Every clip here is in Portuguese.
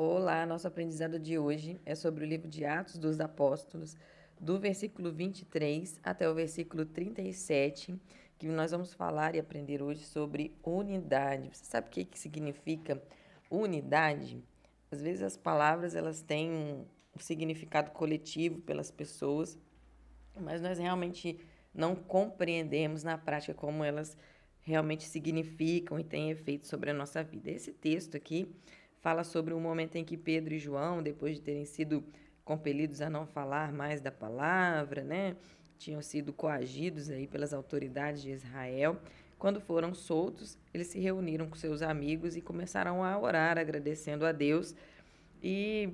Olá, nosso aprendizado de hoje é sobre o livro de Atos dos Apóstolos, do versículo 23 até o versículo 37, que nós vamos falar e aprender hoje sobre unidade. Você sabe o que, que significa unidade? Às vezes as palavras elas têm um significado coletivo pelas pessoas, mas nós realmente não compreendemos na prática como elas realmente significam e têm efeito sobre a nossa vida. Esse texto aqui fala sobre o momento em que Pedro e João, depois de terem sido compelidos a não falar mais da palavra, né, tinham sido coagidos aí pelas autoridades de Israel, quando foram soltos, eles se reuniram com seus amigos e começaram a orar, agradecendo a Deus e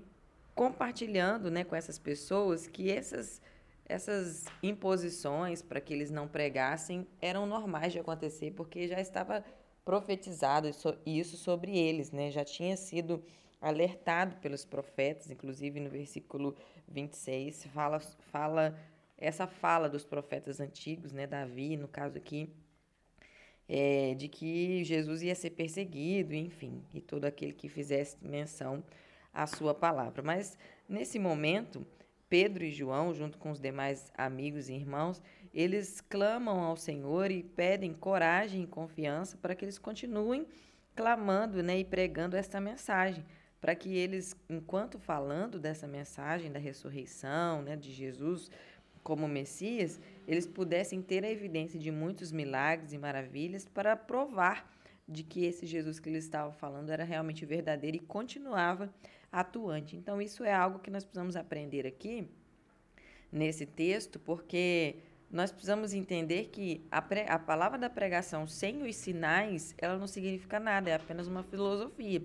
compartilhando, né, com essas pessoas que essas essas imposições para que eles não pregassem eram normais de acontecer, porque já estava profetizado isso sobre eles, né? Já tinha sido alertado pelos profetas, inclusive no versículo 26 fala fala essa fala dos profetas antigos, né, Davi, no caso aqui, é, de que Jesus ia ser perseguido, enfim, e todo aquele que fizesse menção à sua palavra. Mas nesse momento, Pedro e João, junto com os demais amigos e irmãos, eles clamam ao Senhor e pedem coragem e confiança para que eles continuem clamando né, e pregando esta mensagem, para que eles, enquanto falando dessa mensagem da ressurreição, né, de Jesus como Messias, eles pudessem ter a evidência de muitos milagres e maravilhas para provar de que esse Jesus que eles estavam falando era realmente verdadeiro e continuava atuante. Então, isso é algo que nós precisamos aprender aqui nesse texto, porque nós precisamos entender que a, pre, a palavra da pregação sem os sinais, ela não significa nada, é apenas uma filosofia.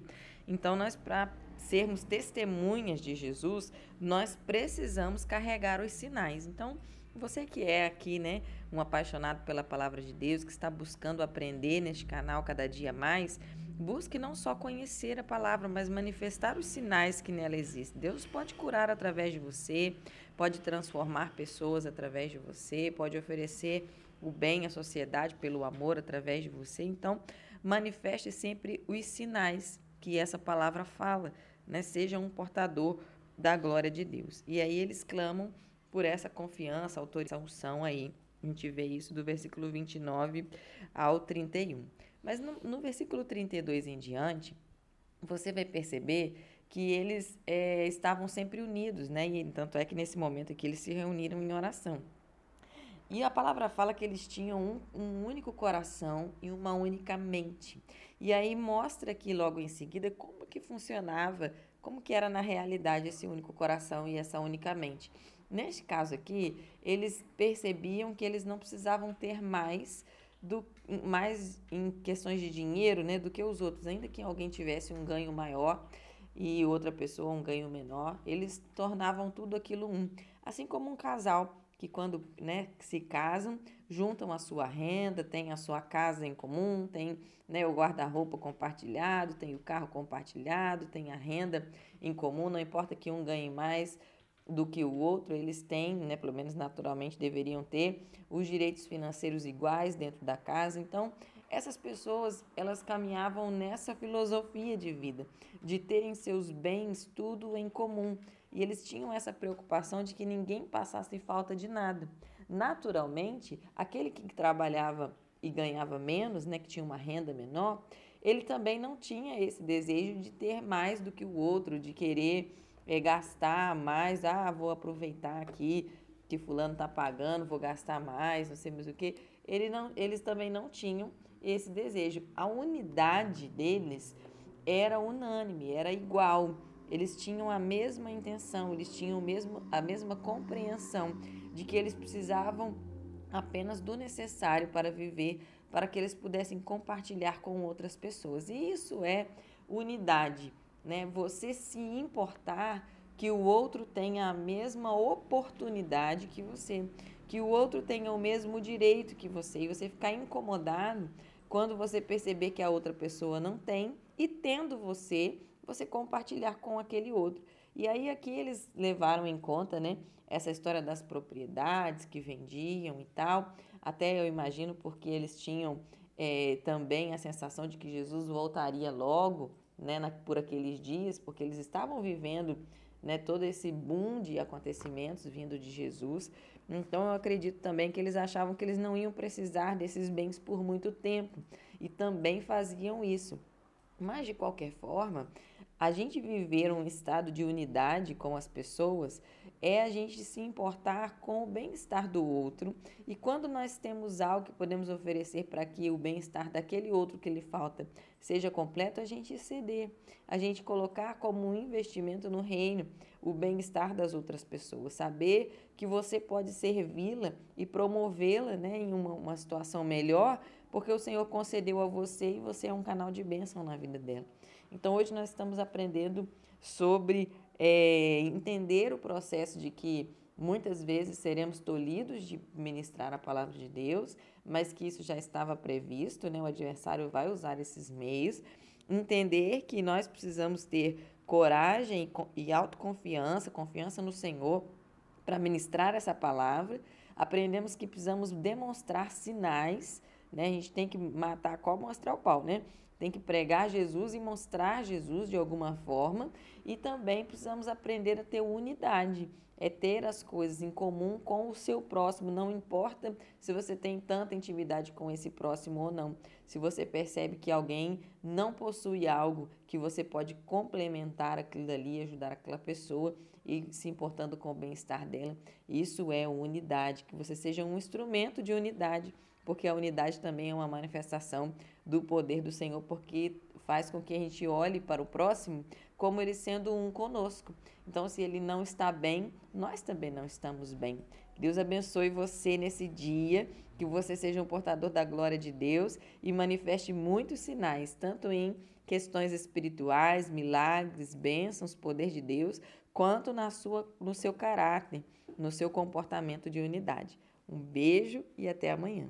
Então, nós, para sermos testemunhas de Jesus, nós precisamos carregar os sinais. Então, você que é aqui, né, um apaixonado pela palavra de Deus, que está buscando aprender neste canal cada dia mais, busque não só conhecer a palavra, mas manifestar os sinais que nela existem. Deus pode curar através de você, pode transformar pessoas através de você, pode oferecer o bem à sociedade pelo amor através de você. Então, manifeste sempre os sinais que essa palavra fala, né? Seja um portador da glória de Deus. E aí eles clamam por essa confiança, autorização aí. A gente vê isso do versículo 29 ao 31. Mas no, no versículo 32 em diante, você vai perceber que eles é, estavam sempre unidos, né? E tanto é que nesse momento aqui eles se reuniram em oração. E a palavra fala que eles tinham um, um, único coração e uma única mente. E aí mostra aqui logo em seguida como que funcionava, como que era na realidade esse único coração e essa única mente. Neste caso aqui, eles percebiam que eles não precisavam ter mais do mais em questões de dinheiro, né, do que os outros, ainda que alguém tivesse um ganho maior e outra pessoa um ganho menor, eles tornavam tudo aquilo um. Assim como um casal que quando né, se casam, juntam a sua renda, tem a sua casa em comum, tem né, o guarda-roupa compartilhado, tem o carro compartilhado, tem a renda em comum, não importa que um ganhe mais do que o outro, eles têm, né, pelo menos naturalmente deveriam ter, os direitos financeiros iguais dentro da casa. Então, essas pessoas, elas caminhavam nessa filosofia de vida, de terem seus bens tudo em comum. E eles tinham essa preocupação de que ninguém passasse falta de nada. Naturalmente, aquele que trabalhava e ganhava menos, né, que tinha uma renda menor, ele também não tinha esse desejo de ter mais do que o outro, de querer é, gastar mais, ah, vou aproveitar aqui que fulano está pagando, vou gastar mais, não sei mais o que. Ele não, eles também não tinham esse desejo. A unidade deles era unânime, era igual. Eles tinham a mesma intenção, eles tinham mesmo, a mesma compreensão de que eles precisavam apenas do necessário para viver, para que eles pudessem compartilhar com outras pessoas. E isso é unidade né? Você se importar que o outro tenha a mesma oportunidade que você, que o outro tenha o mesmo direito que você, e você ficar incomodado quando você perceber que a outra pessoa não tem e tendo você, você compartilhar com aquele outro. E aí aqui eles levaram em conta, né, essa história das propriedades que vendiam e tal. Até eu imagino porque eles tinham é, também a sensação de que Jesus voltaria logo né, na, por aqueles dias, porque eles estavam vivendo né, todo esse boom de acontecimentos vindo de Jesus. Então eu acredito também que eles achavam que eles não iam precisar desses bens por muito tempo e também faziam isso. Mas de qualquer forma, a gente viver um estado de unidade com as pessoas é a gente se importar com o bem-estar do outro. E quando nós temos algo que podemos oferecer para que o bem-estar daquele outro que lhe falta seja completo, a gente ceder, a gente colocar como um investimento no reino o bem-estar das outras pessoas, saber que você pode servi-la e promovê-la né, em uma, uma situação melhor, porque o Senhor concedeu a você e você é um canal de bênção na vida dela. Então, hoje nós estamos aprendendo sobre é, entender o processo de que muitas vezes seremos tolhidos de ministrar a palavra de Deus, mas que isso já estava previsto, né? o adversário vai usar esses meios. Entender que nós precisamos ter coragem e autoconfiança, confiança no Senhor para ministrar essa palavra. Aprendemos que precisamos demonstrar sinais, né? A gente tem que matar cobra, mostrar o pau, né? Tem que pregar Jesus e mostrar Jesus de alguma forma, e também precisamos aprender a ter unidade, é ter as coisas em comum com o seu próximo, não importa se você tem tanta intimidade com esse próximo ou não. Se você percebe que alguém não possui algo que você pode complementar aquilo dali, ajudar aquela pessoa e se importando com o bem-estar dela, isso é unidade, que você seja um instrumento de unidade porque a unidade também é uma manifestação do poder do Senhor, porque faz com que a gente olhe para o próximo como ele sendo um conosco. Então, se ele não está bem, nós também não estamos bem. Deus abençoe você nesse dia, que você seja um portador da glória de Deus e manifeste muitos sinais, tanto em questões espirituais, milagres, bênçãos, poder de Deus, quanto na sua, no seu caráter, no seu comportamento de unidade. Um beijo e até amanhã.